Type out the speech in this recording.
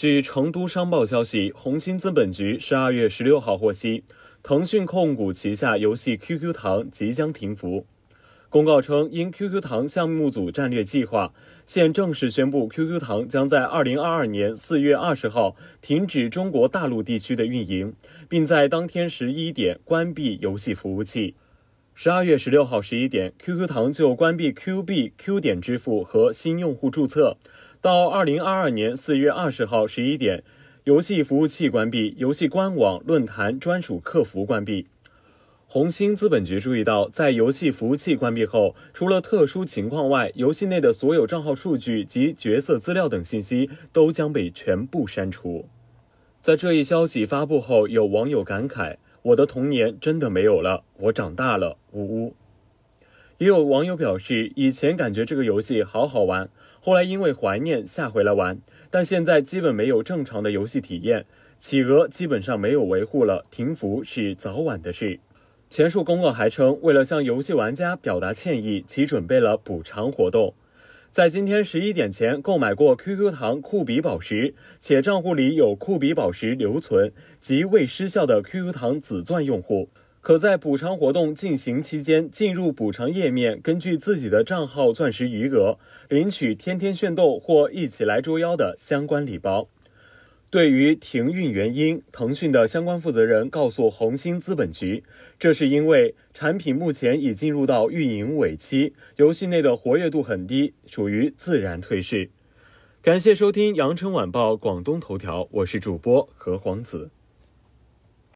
据成都商报消息，红星资本局十二月十六号获悉，腾讯控股旗下游戏 QQ 糖即将停服。公告称，因 QQ 糖项目组战略计划，现正式宣布 QQ 糖将在二零二二年四月二十号停止中国大陆地区的运营，并在当天十一点关闭游戏服务器。十二月十六号十一点，QQ 糖就关闭 Q 币、Q 点支付和新用户注册。到二零二二年四月二十号十一点，游戏服务器关闭，游戏官网、论坛、专属客服关闭。红星资本局注意到，在游戏服务器关闭后，除了特殊情况外，游戏内的所有账号数据及角色资料等信息都将被全部删除。在这一消息发布后，有网友感慨：“我的童年真的没有了，我长大了。”呜呜。也有网友表示，以前感觉这个游戏好好玩，后来因为怀念下回来玩，但现在基本没有正常的游戏体验，企鹅基本上没有维护了，停服是早晚的事。前述公告还称，为了向游戏玩家表达歉意，其准备了补偿活动。在今天十一点前购买过 QQ 糖酷比宝石，且账户里有酷比宝石留存及未失效的 QQ 糖紫钻用户，可在补偿活动进行期间进入补偿页面，根据自己的账号钻石余额领取“天天炫斗”或“一起来捉妖”的相关礼包。对于停运原因，腾讯的相关负责人告诉红星资本局，这是因为产品目前已进入到运营尾期，游戏内的活跃度很低，属于自然退市。感谢收听羊城晚报广东头条，我是主播何黄子。